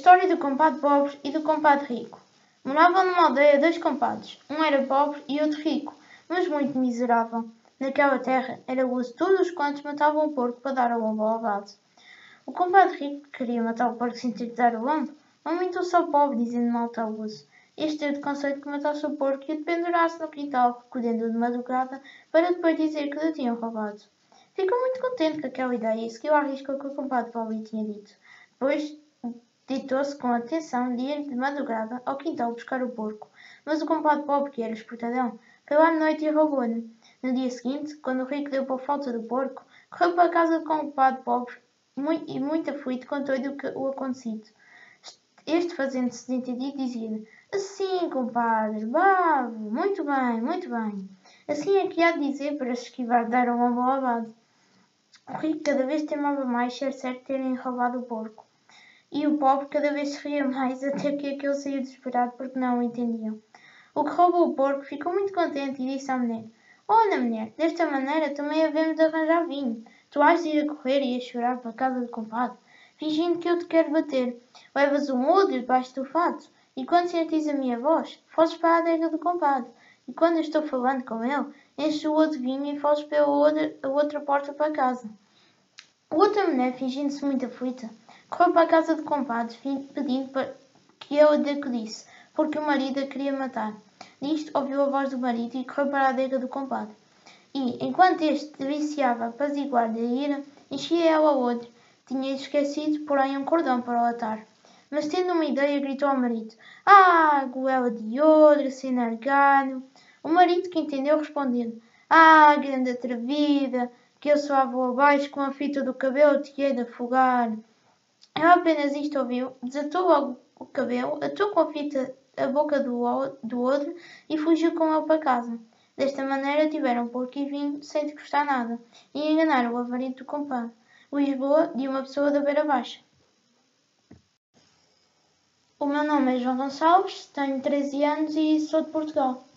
história do compadre pobre e do compadre rico. Moravam numa aldeia dois compadres. Um era pobre e outro rico, mas muito miserável. Naquela terra era gozo todos quantos matavam o porco para dar ao lombo ao abade. O compadre rico queria matar o porco sem ter que dar o lombo. Aumentou-se ao pobre, dizendo mal ao gozo. Este deu de conceito que matasse o porco e o pendurasse no quintal, recolhendo-o de madrugada, para depois dizer que lhe tinham roubado. Ficou muito contente com aquela ideia e seguiu à risca o que o compadre pobre lhe tinha dito. Depois Deitou-se com atenção de ir de madrugada ao quintal buscar o porco, mas o compadre pobre, que era esportadão, caiu à noite e roubou-lhe. No dia seguinte, quando o rico deu por falta do porco, correu para a casa do compadre pobre e muito aflito contou-lhe o, o acontecido. Este, fazendo-se desentendido, dizia-lhe: Assim, compadre, bravo, muito bem, muito bem. Assim é que há de dizer para se esquivar de dar um bom abado. O rico cada vez temava mais ser certo terem roubado o porco e o pobre cada vez se ria mais até que aquele saiu desesperado porque não o entendiam. O que roubou o porco ficou muito contente e disse à mulher: Olha, mulher, desta maneira também havemos de arranjar vinho. Tu has de ir a correr e a chorar para a casa do compadre, fingindo que eu te quero bater. Levas um odre debaixo do fato, e quando sentires a minha voz, foges para a adega do compadre. E quando eu estou falando com ele, enches o outro vinho e foges pela outra, outra porta para casa. A outra mulher, fingindo-se muito aflita, Correu para a casa do compadre, pedindo que eu lhe acudisse, porque o marido a queria matar. Nisto ouviu a voz do marido e correu para a adega do compadre. E, enquanto este viciava apaziguar da ira, enchia ela outro. Tinha esquecido, porém, um cordão para o atar. Mas, tendo uma ideia, gritou ao marido: Ah, goela de ouro, sem argalho. O marido, que entendeu, respondeu: Ah, grande atrevida, que eu só vou abaixo com a fita do cabelo te hei de afogar. Ela apenas isto ouviu, desatou logo o cabelo, atou com a fita a boca do, do outro e fugiu com ele para casa. Desta maneira tiveram porco e vinho sem te custar nada e enganaram o avarento do compadre. Lisboa de uma pessoa da Beira Baixa. O meu nome é João Gonçalves, tenho 13 anos e sou de Portugal.